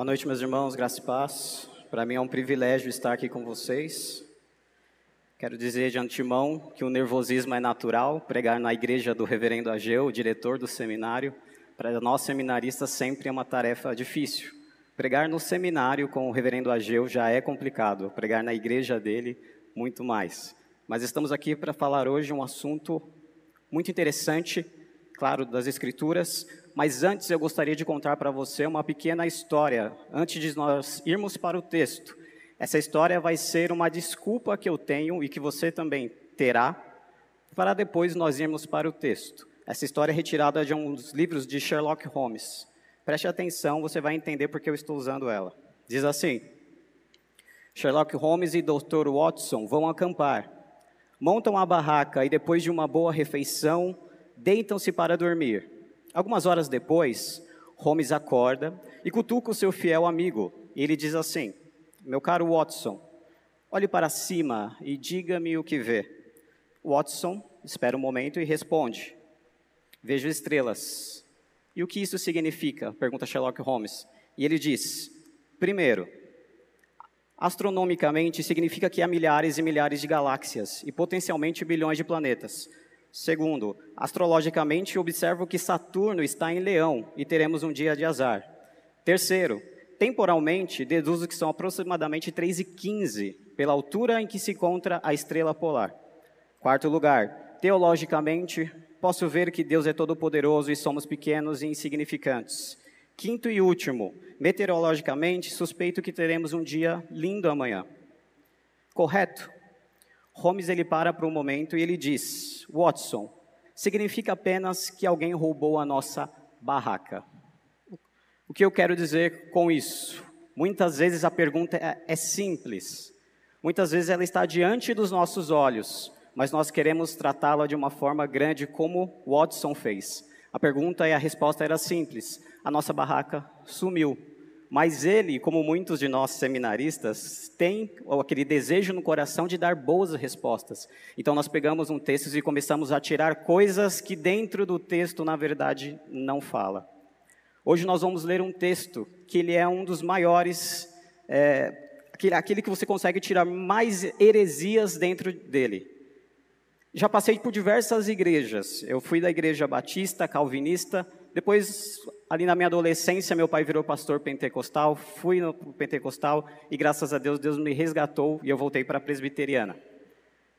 Boa noite, meus irmãos, graça e paz. Para mim é um privilégio estar aqui com vocês. Quero dizer de antemão que o nervosismo é natural. Pregar na igreja do reverendo Ageu, diretor do seminário, para nós seminaristas sempre é uma tarefa difícil. Pregar no seminário com o reverendo Ageu já é complicado, pregar na igreja dele, muito mais. Mas estamos aqui para falar hoje um assunto muito interessante, claro, das Escrituras, mas antes eu gostaria de contar para você uma pequena história, antes de nós irmos para o texto. Essa história vai ser uma desculpa que eu tenho e que você também terá, para depois nós irmos para o texto. Essa história é retirada de um dos livros de Sherlock Holmes. Preste atenção, você vai entender porque eu estou usando ela. Diz assim: Sherlock Holmes e Dr. Watson vão acampar. Montam a barraca e depois de uma boa refeição, deitam-se para dormir. Algumas horas depois, Holmes acorda e cutuca o seu fiel amigo. E ele diz assim: Meu caro Watson, olhe para cima e diga-me o que vê. Watson espera um momento e responde: Vejo estrelas. E o que isso significa? pergunta Sherlock Holmes. E ele diz: Primeiro, astronomicamente significa que há milhares e milhares de galáxias e potencialmente bilhões de planetas. Segundo, astrologicamente observo que Saturno está em Leão e teremos um dia de azar. Terceiro, temporalmente deduzo que são aproximadamente 3 e 15 pela altura em que se encontra a estrela polar. Quarto lugar, teologicamente posso ver que Deus é todo-poderoso e somos pequenos e insignificantes. Quinto e último, meteorologicamente suspeito que teremos um dia lindo amanhã. Correto? Holmes ele para por um momento e ele diz: Watson, significa apenas que alguém roubou a nossa barraca. O que eu quero dizer com isso? Muitas vezes a pergunta é, é simples. Muitas vezes ela está diante dos nossos olhos, mas nós queremos tratá-la de uma forma grande, como Watson fez. A pergunta e a resposta era simples: a nossa barraca sumiu. Mas ele, como muitos de nós seminaristas, tem aquele desejo no coração de dar boas respostas. Então nós pegamos um texto e começamos a tirar coisas que dentro do texto, na verdade, não fala. Hoje nós vamos ler um texto que ele é um dos maiores, é, aquele, aquele que você consegue tirar mais heresias dentro dele. Já passei por diversas igrejas. Eu fui da igreja batista, calvinista, depois, ali na minha adolescência, meu pai virou pastor pentecostal, fui no pentecostal e graças a Deus, Deus me resgatou e eu voltei para a presbiteriana.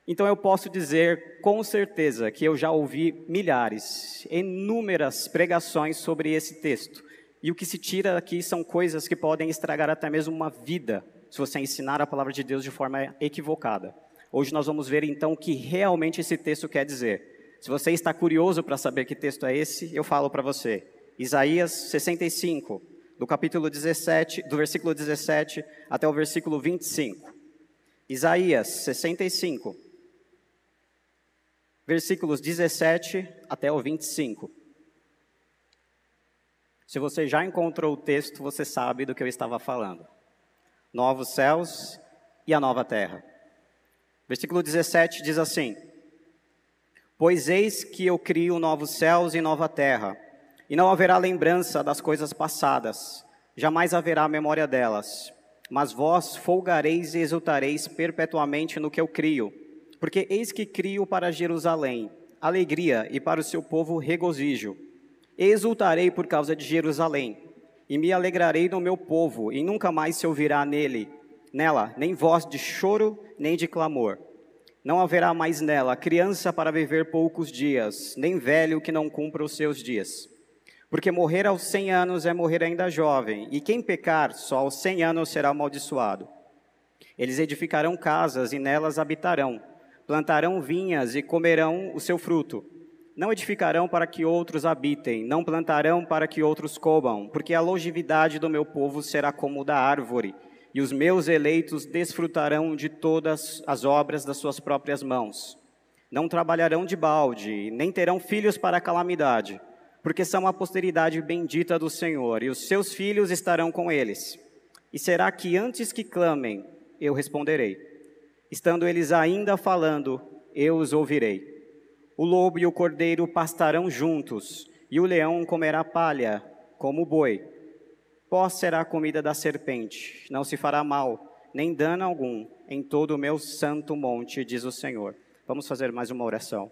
Então eu posso dizer com certeza que eu já ouvi milhares, inúmeras pregações sobre esse texto. E o que se tira aqui são coisas que podem estragar até mesmo uma vida, se você ensinar a palavra de Deus de forma equivocada. Hoje nós vamos ver então o que realmente esse texto quer dizer. Se você está curioso para saber que texto é esse, eu falo para você. Isaías 65, do capítulo 17, do versículo 17 até o versículo 25. Isaías 65, versículos 17 até o 25. Se você já encontrou o texto, você sabe do que eu estava falando. Novos céus e a nova terra. Versículo 17 diz assim: Pois eis que eu crio novos céus e nova terra, e não haverá lembrança das coisas passadas, jamais haverá memória delas. Mas vós folgareis e exultareis perpetuamente no que eu crio, porque eis que crio para Jerusalém alegria e para o seu povo regozijo. Exultarei por causa de Jerusalém, e me alegrarei no meu povo, e nunca mais se ouvirá nele, nela, nem voz de choro, nem de clamor não haverá mais nela criança para viver poucos dias, nem velho que não cumpra os seus dias. Porque morrer aos cem anos é morrer ainda jovem, e quem pecar só aos cem anos será amaldiçoado. Eles edificarão casas e nelas habitarão, plantarão vinhas e comerão o seu fruto. Não edificarão para que outros habitem, não plantarão para que outros comam, porque a longevidade do meu povo será como da árvore e os meus eleitos desfrutarão de todas as obras das suas próprias mãos. Não trabalharão de balde, nem terão filhos para a calamidade, porque são a posteridade bendita do Senhor, e os seus filhos estarão com eles. E será que antes que clamem, eu responderei. Estando eles ainda falando, eu os ouvirei. O lobo e o cordeiro pastarão juntos, e o leão comerá palha, como o boi Pó será a comida da serpente, não se fará mal, nem dano algum em todo o meu santo monte, diz o Senhor. Vamos fazer mais uma oração.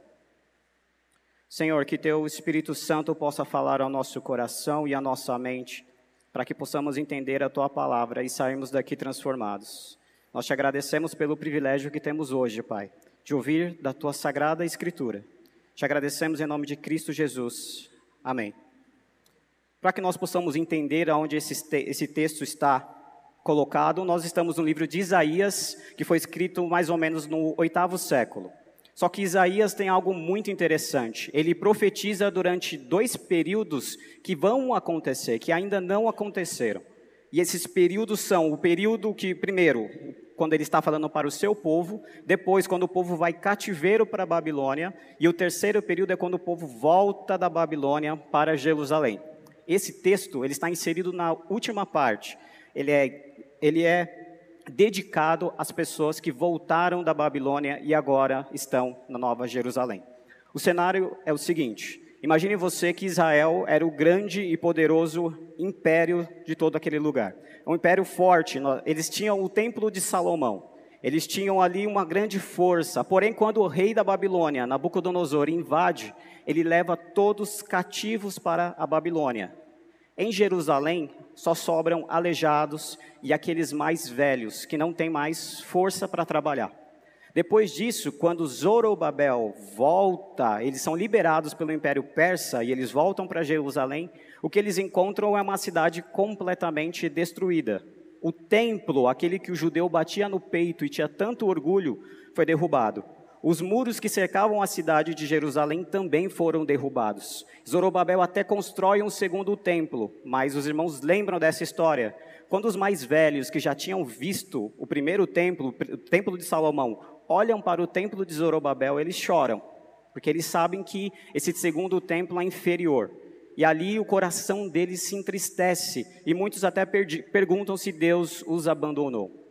Senhor, que teu Espírito Santo possa falar ao nosso coração e à nossa mente, para que possamos entender a tua palavra e sairmos daqui transformados. Nós te agradecemos pelo privilégio que temos hoje, Pai, de ouvir da tua sagrada Escritura. Te agradecemos em nome de Cristo Jesus. Amém. Para que nós possamos entender aonde esse, esse texto está colocado, nós estamos no livro de Isaías, que foi escrito mais ou menos no oitavo século. Só que Isaías tem algo muito interessante. Ele profetiza durante dois períodos que vão acontecer, que ainda não aconteceram. E esses períodos são o período que, primeiro, quando ele está falando para o seu povo, depois, quando o povo vai cativeiro para a Babilônia, e o terceiro período é quando o povo volta da Babilônia para Jerusalém. Esse texto ele está inserido na última parte. Ele é, ele é dedicado às pessoas que voltaram da Babilônia e agora estão na Nova Jerusalém. O cenário é o seguinte: imagine você que Israel era o grande e poderoso império de todo aquele lugar. Um império forte, eles tinham o Templo de Salomão. Eles tinham ali uma grande força, porém, quando o rei da Babilônia, Nabucodonosor, invade, ele leva todos cativos para a Babilônia. Em Jerusalém só sobram aleijados e aqueles mais velhos que não têm mais força para trabalhar. Depois disso, quando Zorobabel volta, eles são liberados pelo Império Persa e eles voltam para Jerusalém, o que eles encontram é uma cidade completamente destruída. O templo, aquele que o judeu batia no peito e tinha tanto orgulho, foi derrubado. Os muros que cercavam a cidade de Jerusalém também foram derrubados. Zorobabel até constrói um segundo templo, mas os irmãos lembram dessa história. Quando os mais velhos, que já tinham visto o primeiro templo, o templo de Salomão, olham para o templo de Zorobabel, eles choram, porque eles sabem que esse segundo templo é inferior. E ali o coração deles se entristece, e muitos até perguntam se Deus os abandonou.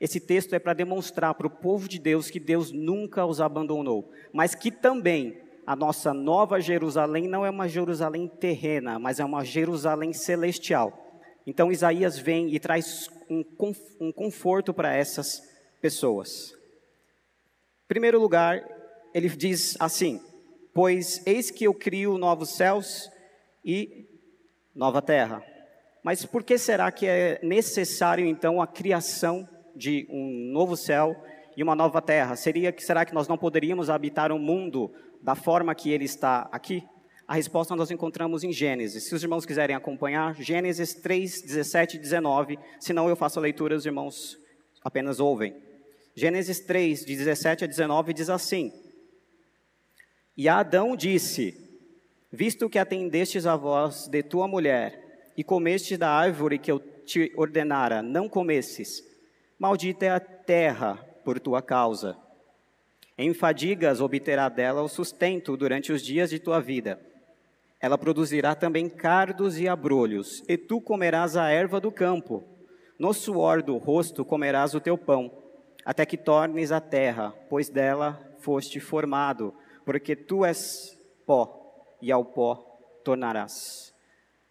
Esse texto é para demonstrar para o povo de Deus que Deus nunca os abandonou, mas que também a nossa nova Jerusalém não é uma Jerusalém terrena, mas é uma Jerusalém celestial. Então Isaías vem e traz um, conforto para essas pessoas. Em primeiro lugar, ele diz assim: Pois eis que eu crio novos céus e nova terra. Mas por que será que é necessário então a criação de um novo céu e uma nova terra? Seria que será que nós não poderíamos habitar um mundo da forma que ele está aqui? A resposta nós encontramos em Gênesis. Se os irmãos quiserem acompanhar, Gênesis 3, 17 e 19. Se não, eu faço a leitura, os irmãos apenas ouvem. Gênesis 3, de 17 a 19, diz assim: E Adão disse: Visto que atendestes a voz de tua mulher, e comestes da árvore que eu te ordenara, não comesses, Maldita é a terra por tua causa. Em fadigas obterá dela o sustento durante os dias de tua vida. Ela produzirá também cardos e abrolhos, e tu comerás a erva do campo. No suor do rosto comerás o teu pão, até que tornes a terra, pois dela foste formado, porque tu és pó, e ao pó tornarás.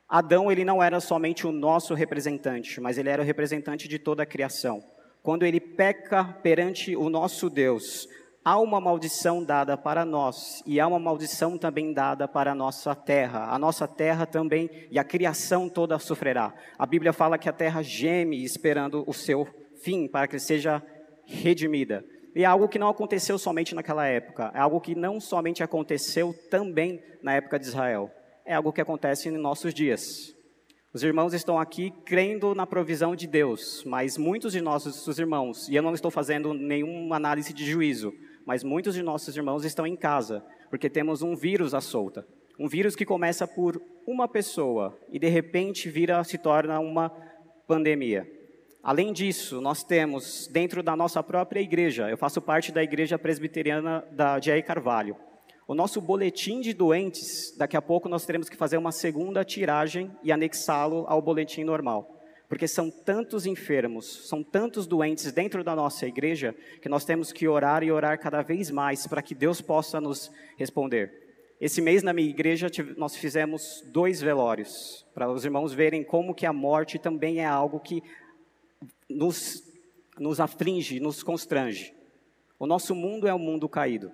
Adão, ele não era somente o nosso representante, mas ele era o representante de toda a criação quando ele peca perante o nosso Deus, há uma maldição dada para nós e há uma maldição também dada para a nossa terra. A nossa terra também e a criação toda sofrerá. A Bíblia fala que a terra geme esperando o seu fim para que seja redimida. E é algo que não aconteceu somente naquela época, é algo que não somente aconteceu também na época de Israel, é algo que acontece em nossos dias. Os irmãos estão aqui crendo na provisão de Deus, mas muitos de nossos irmãos, e eu não estou fazendo nenhuma análise de juízo, mas muitos de nossos irmãos estão em casa, porque temos um vírus à solta. Um vírus que começa por uma pessoa e de repente vira, se torna uma pandemia. Além disso, nós temos dentro da nossa própria igreja, eu faço parte da igreja presbiteriana da Jair Carvalho. O nosso boletim de doentes, daqui a pouco nós teremos que fazer uma segunda tiragem e anexá-lo ao boletim normal. Porque são tantos enfermos, são tantos doentes dentro da nossa igreja, que nós temos que orar e orar cada vez mais para que Deus possa nos responder. Esse mês na minha igreja nós fizemos dois velórios, para os irmãos verem como que a morte também é algo que nos, nos aflige, nos constrange. O nosso mundo é um mundo caído.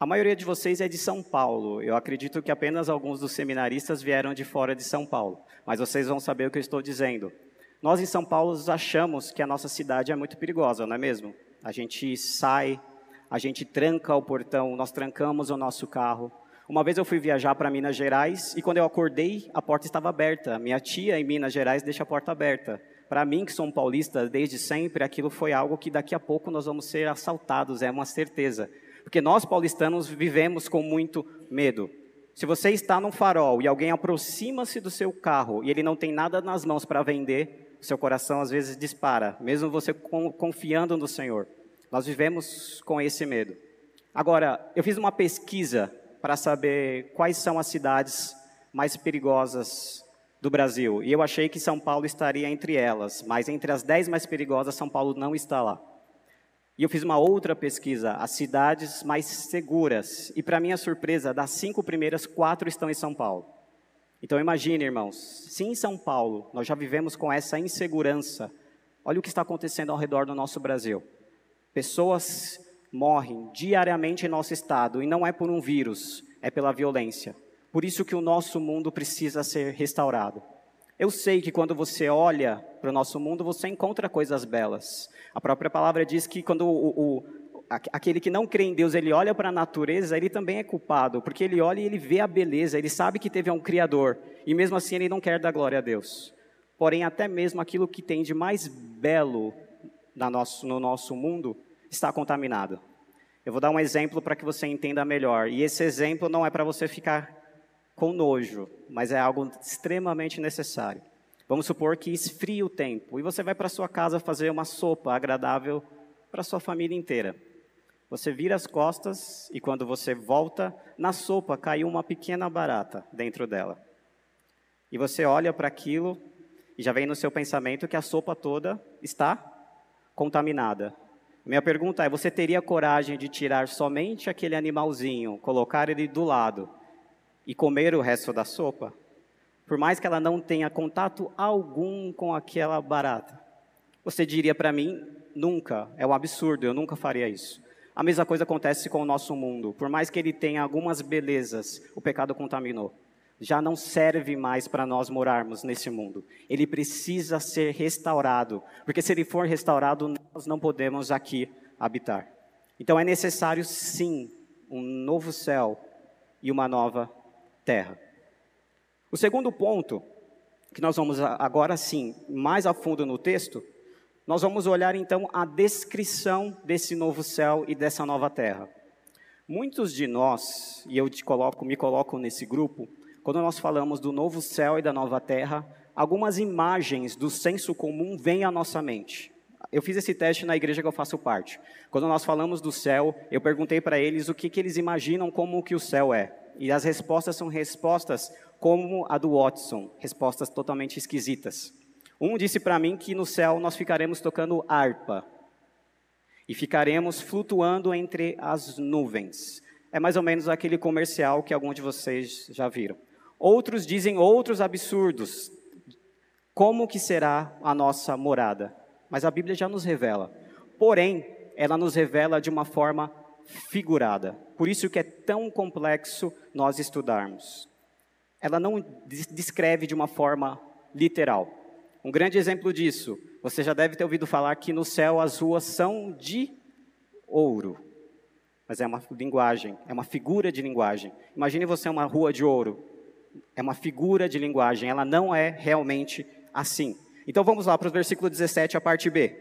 A maioria de vocês é de São Paulo. Eu acredito que apenas alguns dos seminaristas vieram de fora de São Paulo. Mas vocês vão saber o que eu estou dizendo. Nós em São Paulo achamos que a nossa cidade é muito perigosa, não é mesmo? A gente sai, a gente tranca o portão, nós trancamos o nosso carro. Uma vez eu fui viajar para Minas Gerais e quando eu acordei, a porta estava aberta. Minha tia em Minas Gerais deixa a porta aberta. Para mim, que sou um paulista desde sempre, aquilo foi algo que daqui a pouco nós vamos ser assaltados, é uma certeza. Porque nós paulistanos vivemos com muito medo. Se você está num farol e alguém aproxima-se do seu carro e ele não tem nada nas mãos para vender, seu coração às vezes dispara, mesmo você confiando no Senhor. Nós vivemos com esse medo. Agora, eu fiz uma pesquisa para saber quais são as cidades mais perigosas do Brasil. E eu achei que São Paulo estaria entre elas, mas entre as dez mais perigosas, São Paulo não está lá. E eu fiz uma outra pesquisa, as cidades mais seguras. E para minha surpresa, das cinco primeiras, quatro estão em São Paulo. Então imagine, irmãos, se em São Paulo nós já vivemos com essa insegurança, olha o que está acontecendo ao redor do nosso Brasil. Pessoas morrem diariamente em nosso estado, e não é por um vírus, é pela violência. Por isso que o nosso mundo precisa ser restaurado. Eu sei que quando você olha para o nosso mundo, você encontra coisas belas. A própria palavra diz que quando o, o, aquele que não crê em Deus, ele olha para a natureza, ele também é culpado, porque ele olha e ele vê a beleza, ele sabe que teve um Criador, e mesmo assim ele não quer dar glória a Deus. Porém, até mesmo aquilo que tem de mais belo nosso, no nosso mundo, está contaminado. Eu vou dar um exemplo para que você entenda melhor. E esse exemplo não é para você ficar com nojo, mas é algo extremamente necessário. Vamos supor que esfrie o tempo e você vai para sua casa fazer uma sopa agradável para sua família inteira. Você vira as costas e quando você volta, na sopa caiu uma pequena barata dentro dela. E você olha para aquilo e já vem no seu pensamento que a sopa toda está contaminada. Minha pergunta é: você teria coragem de tirar somente aquele animalzinho, colocar ele do lado e comer o resto da sopa? Por mais que ela não tenha contato algum com aquela barata. Você diria para mim: nunca, é um absurdo, eu nunca faria isso. A mesma coisa acontece com o nosso mundo. Por mais que ele tenha algumas belezas, o pecado contaminou já não serve mais para nós morarmos nesse mundo. Ele precisa ser restaurado, porque se ele for restaurado, nós não podemos aqui habitar. Então é necessário sim um novo céu e uma nova terra. O segundo ponto, que nós vamos agora sim, mais a fundo no texto, nós vamos olhar então a descrição desse novo céu e dessa nova terra. Muitos de nós, e eu coloco, me coloco nesse grupo, quando nós falamos do novo céu e da nova terra, algumas imagens do senso comum vêm à nossa mente. Eu fiz esse teste na igreja que eu faço parte. Quando nós falamos do céu, eu perguntei para eles o que, que eles imaginam como que o céu é. E as respostas são respostas como a do Watson, respostas totalmente esquisitas. Um disse para mim que no céu nós ficaremos tocando harpa e ficaremos flutuando entre as nuvens. É mais ou menos aquele comercial que alguns de vocês já viram. Outros dizem outros absurdos. Como que será a nossa morada? Mas a Bíblia já nos revela. Porém, ela nos revela de uma forma figurada. Por isso que é tão complexo nós estudarmos. Ela não descreve de uma forma literal. Um grande exemplo disso, você já deve ter ouvido falar que no céu as ruas são de ouro. Mas é uma linguagem, é uma figura de linguagem. Imagine você uma rua de ouro é uma figura de linguagem, ela não é realmente assim. Então vamos lá para o versículo 17, a parte B.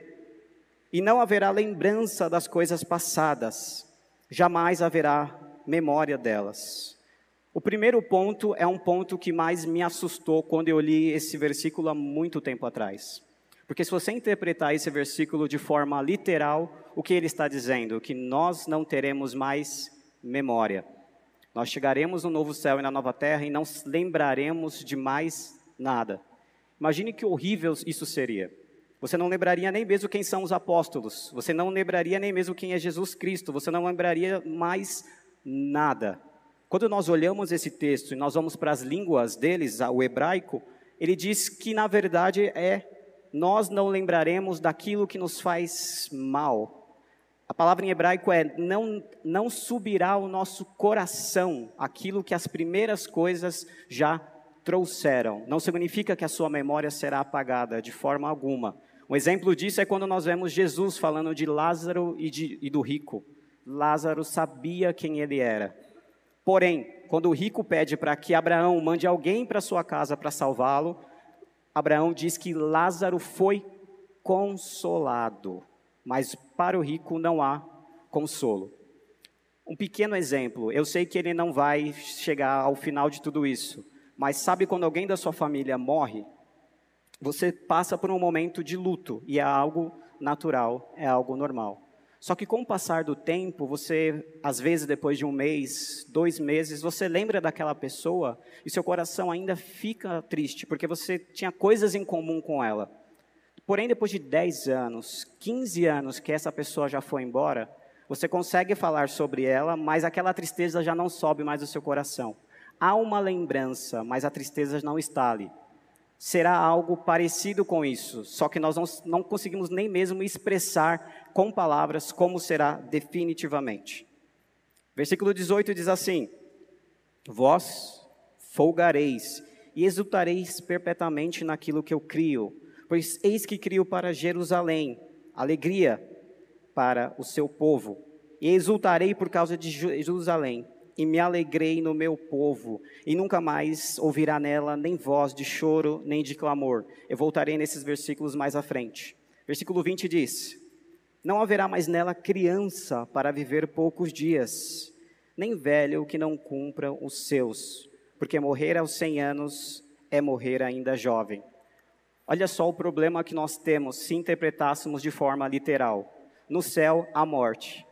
E não haverá lembrança das coisas passadas, jamais haverá memória delas. O primeiro ponto é um ponto que mais me assustou quando eu li esse versículo há muito tempo atrás. Porque se você interpretar esse versículo de forma literal, o que ele está dizendo? Que nós não teremos mais memória. Nós chegaremos no novo céu e na nova terra e não lembraremos de mais nada. Imagine que horrível isso seria. Você não lembraria nem mesmo quem são os apóstolos. Você não lembraria nem mesmo quem é Jesus Cristo. Você não lembraria mais nada. Quando nós olhamos esse texto e nós vamos para as línguas deles, o hebraico, ele diz que na verdade é nós não lembraremos daquilo que nos faz mal. A palavra em hebraico é não, não subirá ao nosso coração aquilo que as primeiras coisas já trouxeram. Não significa que a sua memória será apagada de forma alguma. Um exemplo disso é quando nós vemos Jesus falando de Lázaro e, de, e do rico. Lázaro sabia quem ele era. Porém, quando o rico pede para que Abraão mande alguém para sua casa para salvá-lo, Abraão diz que Lázaro foi consolado, mas para o rico não há consolo. Um pequeno exemplo, eu sei que ele não vai chegar ao final de tudo isso, mas sabe quando alguém da sua família morre? Você passa por um momento de luto e é algo natural, é algo normal. Só que com o passar do tempo, você, às vezes depois de um mês, dois meses, você lembra daquela pessoa e seu coração ainda fica triste, porque você tinha coisas em comum com ela. Porém, depois de 10 anos, 15 anos que essa pessoa já foi embora, você consegue falar sobre ela, mas aquela tristeza já não sobe mais do seu coração. Há uma lembrança, mas a tristeza não está ali será algo parecido com isso, só que nós não, não conseguimos nem mesmo expressar com palavras como será definitivamente. Versículo 18 diz assim: Vós folgareis e exultareis perpetuamente naquilo que eu crio, pois eis que crio para Jerusalém alegria para o seu povo, e exultarei por causa de Jerusalém e me alegrei no meu povo, e nunca mais ouvirá nela nem voz de choro, nem de clamor. Eu voltarei nesses versículos mais à frente. Versículo 20 diz: Não haverá mais nela criança para viver poucos dias, nem velho que não cumpra os seus, porque morrer aos cem anos é morrer ainda jovem. Olha só o problema que nós temos se interpretássemos de forma literal. No céu, a morte.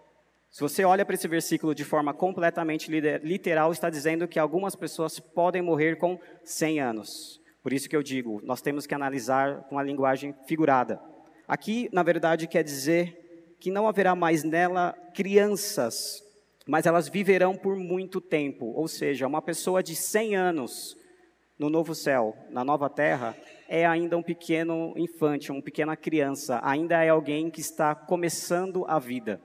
Se você olha para esse versículo de forma completamente literal, está dizendo que algumas pessoas podem morrer com 100 anos. Por isso que eu digo, nós temos que analisar com a linguagem figurada. Aqui, na verdade, quer dizer que não haverá mais nela crianças, mas elas viverão por muito tempo. Ou seja, uma pessoa de 100 anos no novo céu, na nova terra, é ainda um pequeno infante, uma pequena criança, ainda é alguém que está começando a vida.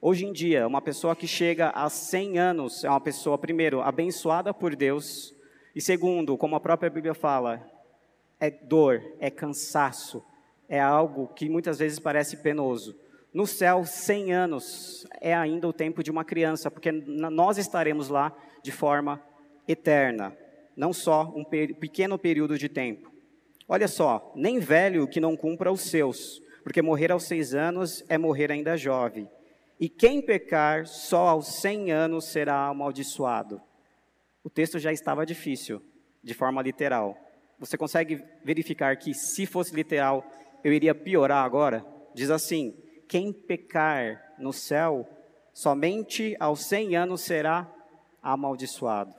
Hoje em dia, uma pessoa que chega a 100 anos é uma pessoa, primeiro, abençoada por Deus, e segundo, como a própria Bíblia fala, é dor, é cansaço, é algo que muitas vezes parece penoso. No céu, 100 anos é ainda o tempo de uma criança, porque nós estaremos lá de forma eterna, não só um pequeno período de tempo. Olha só, nem velho que não cumpra os seus, porque morrer aos seis anos é morrer ainda jovem. E quem pecar só aos 100 anos será amaldiçoado. O texto já estava difícil, de forma literal. Você consegue verificar que, se fosse literal, eu iria piorar agora? Diz assim: quem pecar no céu, somente aos 100 anos será amaldiçoado.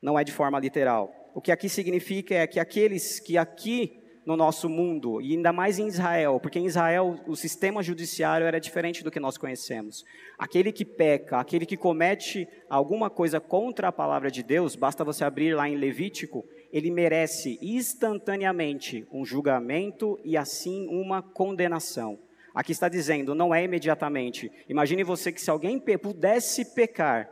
Não é de forma literal. O que aqui significa é que aqueles que aqui no nosso mundo, e ainda mais em Israel, porque em Israel o sistema judiciário era diferente do que nós conhecemos. Aquele que peca, aquele que comete alguma coisa contra a palavra de Deus, basta você abrir lá em Levítico, ele merece instantaneamente um julgamento e assim uma condenação. Aqui está dizendo, não é imediatamente. Imagine você que se alguém pudesse pecar,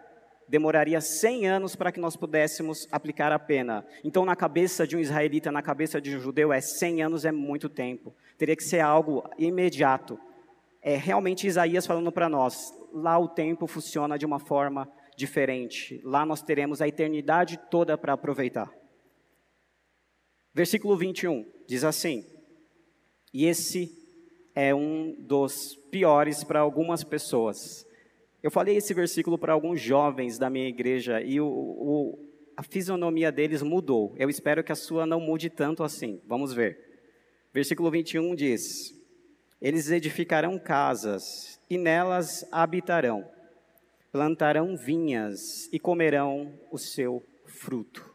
demoraria 100 anos para que nós pudéssemos aplicar a pena. Então, na cabeça de um israelita, na cabeça de um judeu, é 100 anos é muito tempo. Teria que ser algo imediato. É realmente Isaías falando para nós. Lá o tempo funciona de uma forma diferente. Lá nós teremos a eternidade toda para aproveitar. Versículo 21 diz assim: E esse é um dos piores para algumas pessoas. Eu falei esse versículo para alguns jovens da minha igreja e o, o, a fisionomia deles mudou. Eu espero que a sua não mude tanto assim. Vamos ver. Versículo 21 diz: Eles edificarão casas e nelas habitarão, plantarão vinhas e comerão o seu fruto.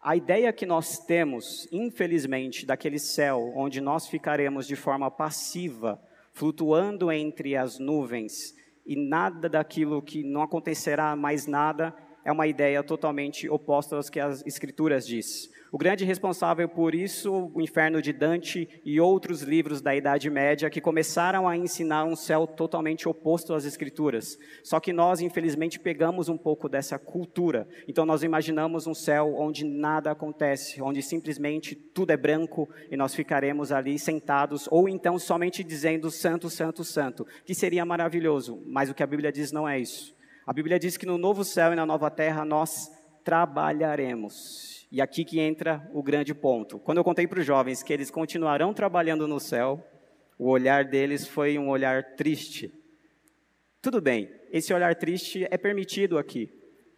A ideia que nós temos, infelizmente, daquele céu onde nós ficaremos de forma passiva, flutuando entre as nuvens, e nada daquilo que não acontecerá mais nada é uma ideia totalmente oposta às que as Escrituras diz. O grande responsável por isso, o Inferno de Dante e outros livros da Idade Média que começaram a ensinar um céu totalmente oposto às Escrituras. Só que nós, infelizmente, pegamos um pouco dessa cultura. Então nós imaginamos um céu onde nada acontece, onde simplesmente tudo é branco e nós ficaremos ali sentados, ou então somente dizendo santo, santo, santo, que seria maravilhoso, mas o que a Bíblia diz não é isso. A Bíblia diz que no novo céu e na nova terra nós trabalharemos. E aqui que entra o grande ponto. Quando eu contei para os jovens que eles continuarão trabalhando no céu, o olhar deles foi um olhar triste. Tudo bem, esse olhar triste é permitido aqui,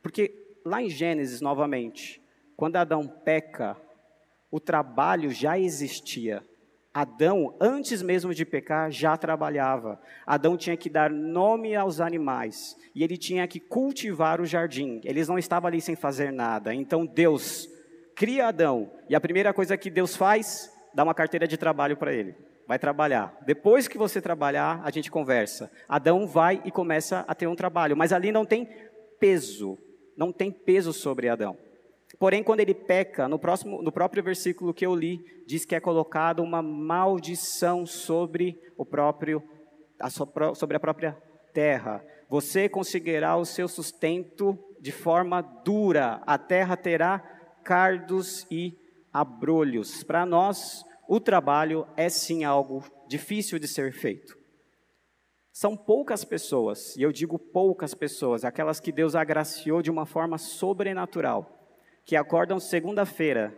porque lá em Gênesis, novamente, quando Adão peca, o trabalho já existia. Adão, antes mesmo de pecar, já trabalhava. Adão tinha que dar nome aos animais e ele tinha que cultivar o jardim. Eles não estavam ali sem fazer nada. Então Deus cria Adão e a primeira coisa que Deus faz, dá uma carteira de trabalho para ele. Vai trabalhar. Depois que você trabalhar, a gente conversa. Adão vai e começa a ter um trabalho, mas ali não tem peso, não tem peso sobre Adão. Porém, quando ele peca, no, próximo, no próprio versículo que eu li, diz que é colocada uma maldição sobre o próprio, a sua, sobre a própria terra. Você conseguirá o seu sustento de forma dura. A terra terá cardos e abrolhos. Para nós, o trabalho é sim algo difícil de ser feito. São poucas pessoas, e eu digo poucas pessoas, aquelas que Deus agraciou de uma forma sobrenatural que acordam segunda-feira,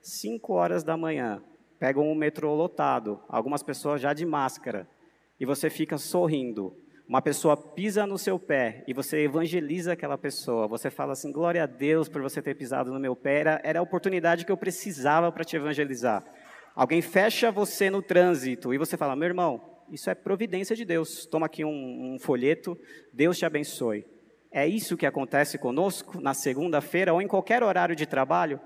5 horas da manhã, pegam o metrô lotado, algumas pessoas já de máscara, e você fica sorrindo. Uma pessoa pisa no seu pé e você evangeliza aquela pessoa. Você fala assim: glória a Deus por você ter pisado no meu pé. Era, era a oportunidade que eu precisava para te evangelizar. Alguém fecha você no trânsito e você fala: meu irmão, isso é providência de Deus. Toma aqui um, um folheto, Deus te abençoe. É isso que acontece conosco na segunda-feira ou em qualquer horário de trabalho?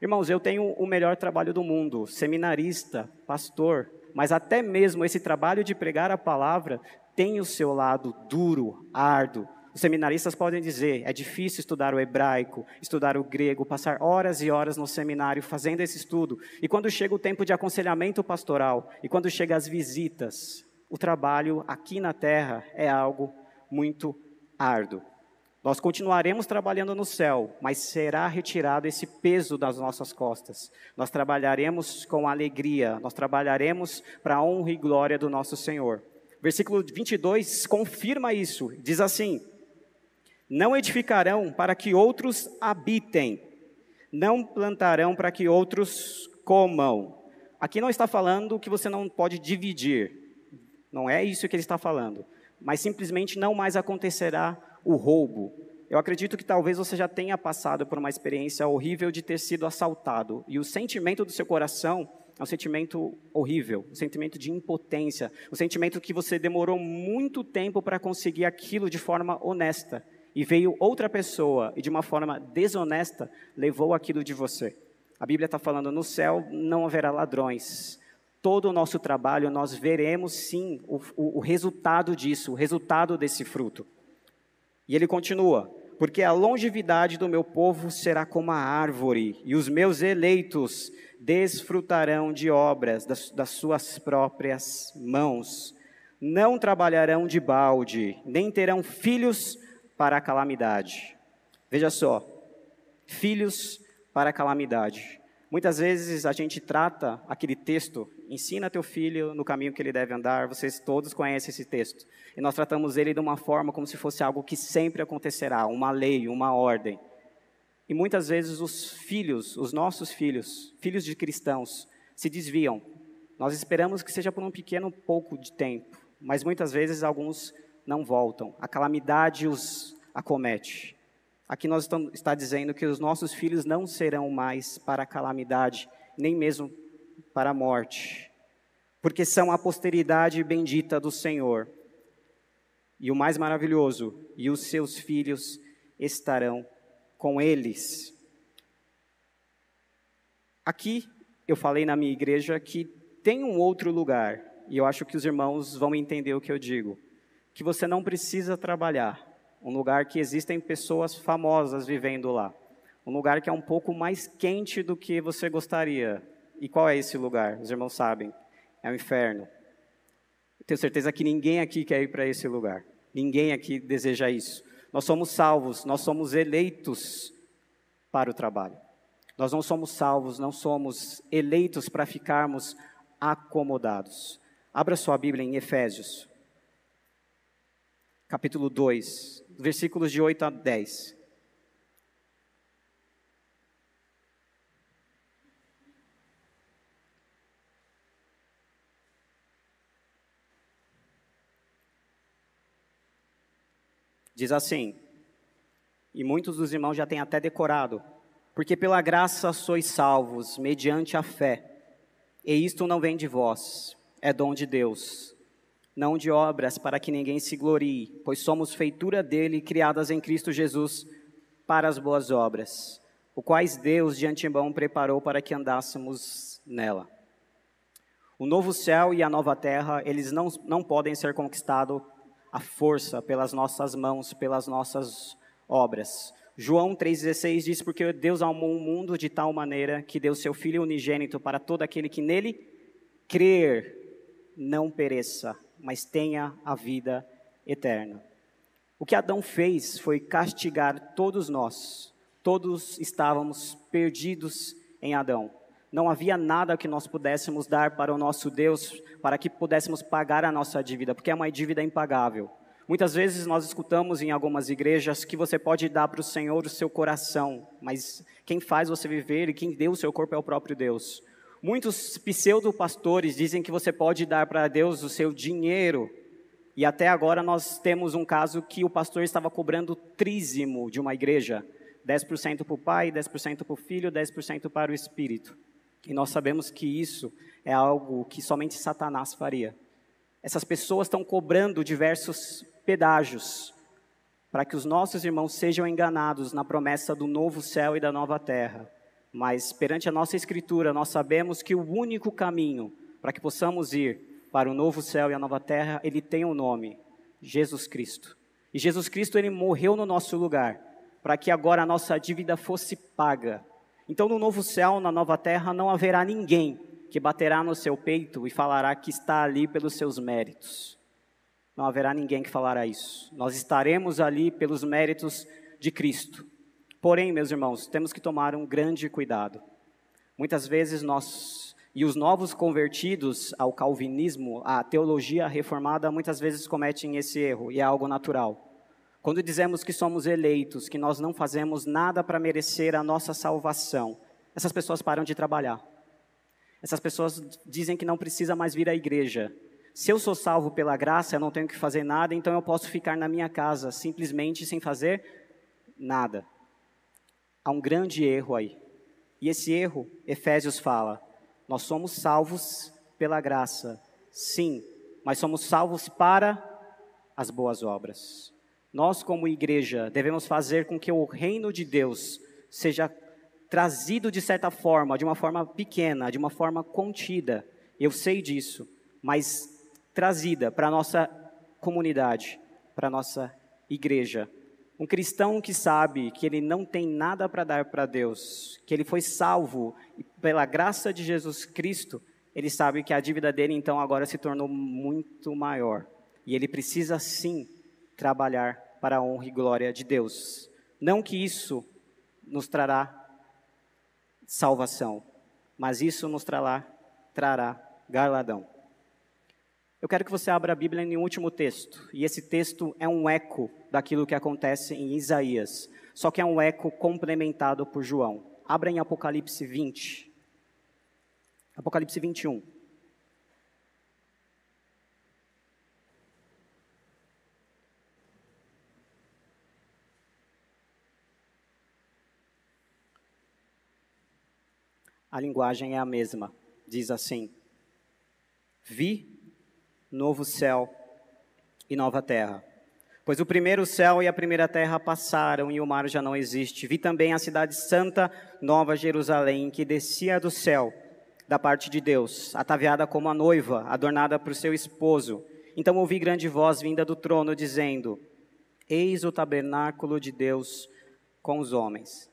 Irmãos, eu tenho o melhor trabalho do mundo, seminarista, pastor, mas até mesmo esse trabalho de pregar a palavra tem o seu lado duro, árduo. Os seminaristas podem dizer, é difícil estudar o hebraico, estudar o grego, passar horas e horas no seminário fazendo esse estudo. E quando chega o tempo de aconselhamento pastoral, e quando chega as visitas, o trabalho aqui na terra é algo muito árduo. Nós continuaremos trabalhando no céu, mas será retirado esse peso das nossas costas. Nós trabalharemos com alegria, nós trabalharemos para a honra e glória do nosso Senhor. Versículo 22 confirma isso, diz assim: Não edificarão para que outros habitem, não plantarão para que outros comam. Aqui não está falando que você não pode dividir, não é isso que ele está falando, mas simplesmente não mais acontecerá o roubo. Eu acredito que talvez você já tenha passado por uma experiência horrível de ter sido assaltado. E o sentimento do seu coração é um sentimento horrível, um sentimento de impotência, um sentimento que você demorou muito tempo para conseguir aquilo de forma honesta. E veio outra pessoa e de uma forma desonesta levou aquilo de você. A Bíblia está falando: no céu não haverá ladrões. Todo o nosso trabalho nós veremos sim o, o, o resultado disso, o resultado desse fruto. E ele continua: Porque a longevidade do meu povo será como a árvore, e os meus eleitos desfrutarão de obras das, das suas próprias mãos. Não trabalharão de balde, nem terão filhos para a calamidade. Veja só, filhos para a calamidade. Muitas vezes a gente trata aquele texto, ensina teu filho no caminho que ele deve andar, vocês todos conhecem esse texto. E nós tratamos ele de uma forma como se fosse algo que sempre acontecerá, uma lei, uma ordem. E muitas vezes os filhos, os nossos filhos, filhos de cristãos, se desviam. Nós esperamos que seja por um pequeno pouco de tempo, mas muitas vezes alguns não voltam. A calamidade os acomete. Aqui nós estamos, está dizendo que os nossos filhos não serão mais para a calamidade, nem mesmo para a morte, porque são a posteridade bendita do Senhor. E o mais maravilhoso, e os seus filhos estarão com eles. Aqui eu falei na minha igreja que tem um outro lugar, e eu acho que os irmãos vão entender o que eu digo. que você não precisa trabalhar, um lugar que existem pessoas famosas vivendo lá, um lugar que é um pouco mais quente do que você gostaria. E qual é esse lugar? Os irmãos sabem, é o inferno. Eu tenho certeza que ninguém aqui quer ir para esse lugar. Ninguém aqui deseja isso. Nós somos salvos, nós somos eleitos para o trabalho. Nós não somos salvos, não somos eleitos para ficarmos acomodados. Abra sua Bíblia em Efésios, capítulo 2, versículos de 8 a 10. Diz assim, e muitos dos irmãos já têm até decorado, porque pela graça sois salvos, mediante a fé, e isto não vem de vós, é dom de Deus, não de obras para que ninguém se glorie, pois somos feitura dele, criadas em Cristo Jesus para as boas obras, o quais Deus de antemão preparou para que andássemos nela. O novo céu e a nova terra, eles não, não podem ser conquistados a força pelas nossas mãos, pelas nossas obras. João 3,16 diz: Porque Deus amou o mundo de tal maneira que deu seu Filho unigênito para todo aquele que nele crer, não pereça, mas tenha a vida eterna. O que Adão fez foi castigar todos nós. Todos estávamos perdidos em Adão. Não havia nada que nós pudéssemos dar para o nosso Deus para que pudéssemos pagar a nossa dívida, porque é uma dívida impagável. Muitas vezes nós escutamos em algumas igrejas que você pode dar para o Senhor o seu coração, mas quem faz você viver e quem deu o seu corpo é o próprio Deus. Muitos pseudo-pastores dizem que você pode dar para Deus o seu dinheiro, e até agora nós temos um caso que o pastor estava cobrando trízimo de uma igreja: 10% para o pai, 10% para o filho, 10% para o espírito. E nós sabemos que isso é algo que somente Satanás faria. Essas pessoas estão cobrando diversos pedágios para que os nossos irmãos sejam enganados na promessa do novo céu e da nova terra. Mas perante a nossa escritura, nós sabemos que o único caminho para que possamos ir para o novo céu e a nova terra, ele tem um nome: Jesus Cristo. E Jesus Cristo ele morreu no nosso lugar, para que agora a nossa dívida fosse paga então, no novo céu, na nova terra, não haverá ninguém que baterá no seu peito e falará que está ali pelos seus méritos. Não haverá ninguém que falará isso. Nós estaremos ali pelos méritos de Cristo. Porém, meus irmãos, temos que tomar um grande cuidado. Muitas vezes nós e os novos convertidos ao calvinismo, à teologia reformada, muitas vezes cometem esse erro e é algo natural. Quando dizemos que somos eleitos, que nós não fazemos nada para merecer a nossa salvação, essas pessoas param de trabalhar. Essas pessoas dizem que não precisa mais vir à igreja. Se eu sou salvo pela graça, eu não tenho que fazer nada, então eu posso ficar na minha casa simplesmente sem fazer nada. Há um grande erro aí. E esse erro, Efésios fala, nós somos salvos pela graça, sim, mas somos salvos para as boas obras. Nós, como igreja, devemos fazer com que o reino de Deus seja trazido de certa forma, de uma forma pequena, de uma forma contida. Eu sei disso, mas trazida para a nossa comunidade, para a nossa igreja. Um cristão que sabe que ele não tem nada para dar para Deus, que ele foi salvo pela graça de Jesus Cristo, ele sabe que a dívida dele então agora se tornou muito maior. E ele precisa sim trabalhar para a honra e glória de Deus. Não que isso nos trará salvação, mas isso nos trará, trará. Eu quero que você abra a Bíblia em um último texto, e esse texto é um eco daquilo que acontece em Isaías, só que é um eco complementado por João. Abra em Apocalipse 20. Apocalipse 21. A linguagem é a mesma. Diz assim: Vi novo céu e nova terra. Pois o primeiro céu e a primeira terra passaram e o mar já não existe. Vi também a cidade santa, Nova Jerusalém, que descia do céu, da parte de Deus, ataviada como a noiva, adornada por seu esposo. Então ouvi grande voz vinda do trono, dizendo: Eis o tabernáculo de Deus com os homens.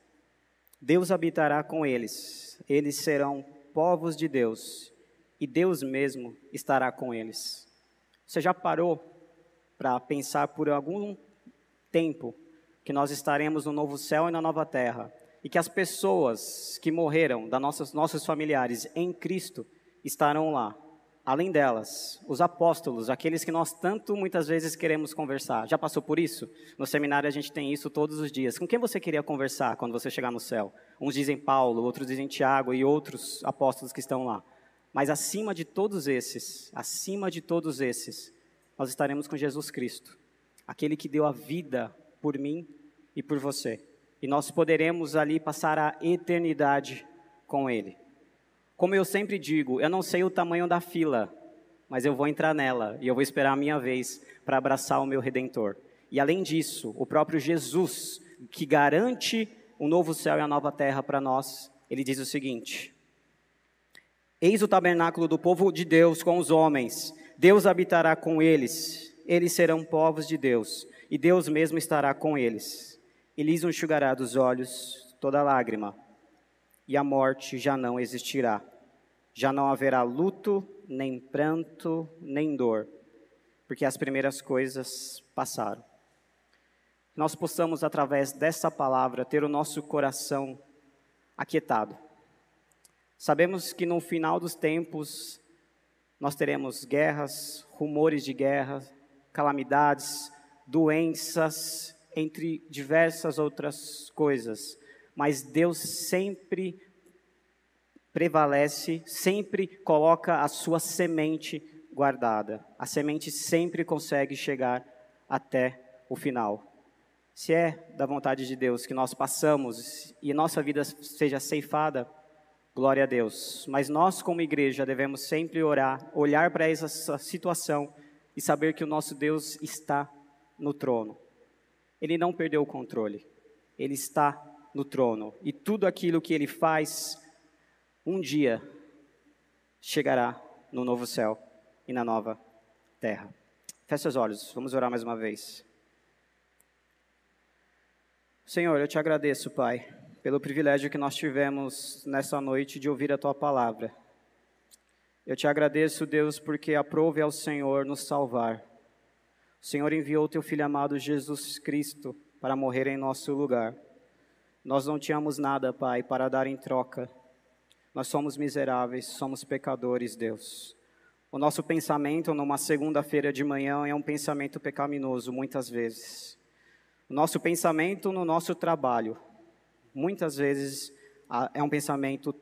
Deus habitará com eles, eles serão povos de Deus, e Deus mesmo estará com eles. Você já parou para pensar por algum tempo que nós estaremos no novo céu e na nova terra, e que as pessoas que morreram, da nossas, nossos familiares em Cristo, estarão lá. Além delas, os apóstolos, aqueles que nós tanto muitas vezes queremos conversar. Já passou por isso? No seminário a gente tem isso todos os dias. Com quem você queria conversar quando você chegar no céu? Uns dizem Paulo, outros dizem Tiago e outros apóstolos que estão lá. Mas acima de todos esses, acima de todos esses, nós estaremos com Jesus Cristo, aquele que deu a vida por mim e por você. E nós poderemos ali passar a eternidade com Ele. Como eu sempre digo, eu não sei o tamanho da fila, mas eu vou entrar nela e eu vou esperar a minha vez para abraçar o meu redentor. E além disso, o próprio Jesus, que garante um novo céu e a nova terra para nós, ele diz o seguinte: Eis o tabernáculo do povo de Deus com os homens. Deus habitará com eles. Eles serão povos de Deus, e Deus mesmo estará com eles. E lhes enxugará dos olhos toda lágrima, e a morte já não existirá. Já não haverá luto, nem pranto, nem dor, porque as primeiras coisas passaram. Nós possamos, através dessa palavra, ter o nosso coração aquietado. Sabemos que no final dos tempos nós teremos guerras, rumores de guerra, calamidades, doenças, entre diversas outras coisas. Mas Deus sempre prevalece, sempre coloca a sua semente guardada. A semente sempre consegue chegar até o final. Se é da vontade de Deus que nós passamos e nossa vida seja ceifada, glória a Deus. Mas nós, como igreja, devemos sempre orar, olhar para essa situação e saber que o nosso Deus está no trono. Ele não perdeu o controle. Ele está no trono. E tudo aquilo que ele faz um dia chegará no novo céu e na nova terra. Feche seus olhos, vamos orar mais uma vez. Senhor, eu te agradeço, Pai, pelo privilégio que nós tivemos nessa noite de ouvir a tua palavra. Eu te agradeço, Deus, porque aprove ao Senhor nos salvar. O Senhor enviou teu filho amado Jesus Cristo para morrer em nosso lugar. Nós não tínhamos nada, Pai, para dar em troca nós somos miseráveis, somos pecadores, Deus. O nosso pensamento numa segunda-feira de manhã é um pensamento pecaminoso, muitas vezes. O nosso pensamento no nosso trabalho, muitas vezes, é um pensamento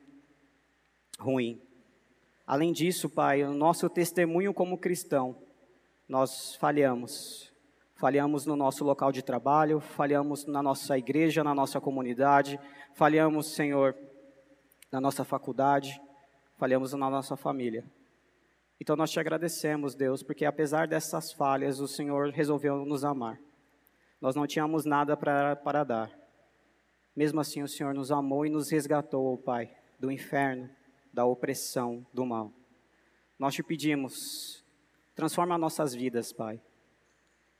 ruim. Além disso, Pai, o nosso testemunho como cristão, nós falhamos. Falhamos no nosso local de trabalho, falhamos na nossa igreja, na nossa comunidade, falhamos, Senhor, na nossa faculdade, falhamos na nossa família. Então nós te agradecemos, Deus, porque apesar dessas falhas, o Senhor resolveu nos amar. Nós não tínhamos nada para, dar. Mesmo assim, o Senhor nos amou e nos resgatou, Pai, do inferno, da opressão, do mal. Nós te pedimos, transforma nossas vidas, Pai.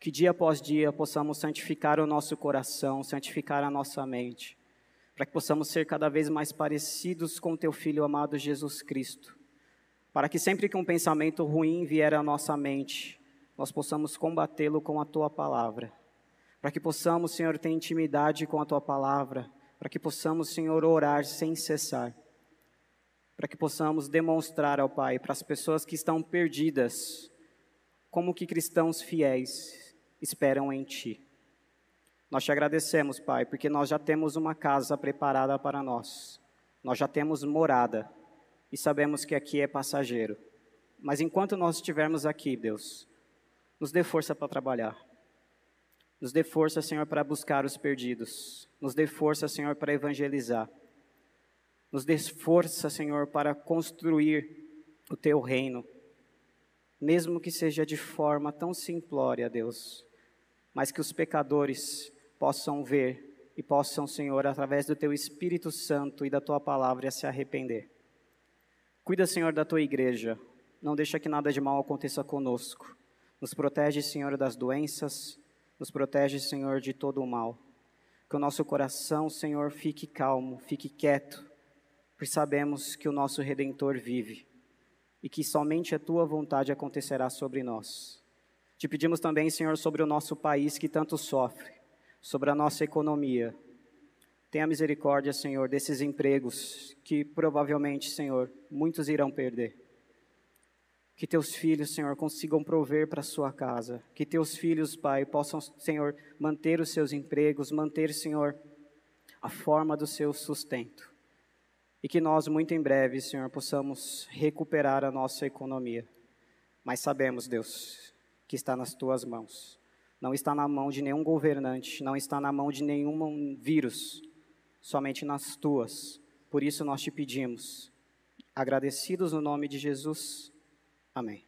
Que dia após dia possamos santificar o nosso coração, santificar a nossa mente para que possamos ser cada vez mais parecidos com teu filho amado Jesus Cristo. Para que sempre que um pensamento ruim vier à nossa mente, nós possamos combatê-lo com a tua palavra. Para que possamos, Senhor, ter intimidade com a tua palavra, para que possamos, Senhor, orar sem cessar. Para que possamos demonstrar ao Pai para as pessoas que estão perdidas, como que cristãos fiéis esperam em ti. Nós te agradecemos, Pai, porque nós já temos uma casa preparada para nós. Nós já temos morada e sabemos que aqui é passageiro. Mas enquanto nós estivermos aqui, Deus, nos dê força para trabalhar. Nos dê força, Senhor, para buscar os perdidos. Nos dê força, Senhor, para evangelizar. Nos dê força, Senhor, para construir o teu reino. Mesmo que seja de forma tão simplória, Deus, mas que os pecadores possam ver e possam, Senhor, através do teu Espírito Santo e da tua palavra, se arrepender. Cuida, Senhor, da tua igreja. Não deixa que nada de mal aconteça conosco. Nos protege, Senhor, das doenças, nos protege, Senhor, de todo o mal. Que o nosso coração, Senhor, fique calmo, fique quieto, pois sabemos que o nosso Redentor vive e que somente a tua vontade acontecerá sobre nós. Te pedimos também, Senhor, sobre o nosso país que tanto sofre, sobre a nossa economia. Tenha misericórdia, Senhor, desses empregos que provavelmente, Senhor, muitos irão perder. Que teus filhos, Senhor, consigam prover para sua casa. Que teus filhos, Pai, possam, Senhor, manter os seus empregos, manter, Senhor, a forma do seu sustento. E que nós, muito em breve, Senhor, possamos recuperar a nossa economia. Mas sabemos, Deus, que está nas tuas mãos. Não está na mão de nenhum governante, não está na mão de nenhum vírus, somente nas tuas. Por isso nós te pedimos, agradecidos no nome de Jesus. Amém.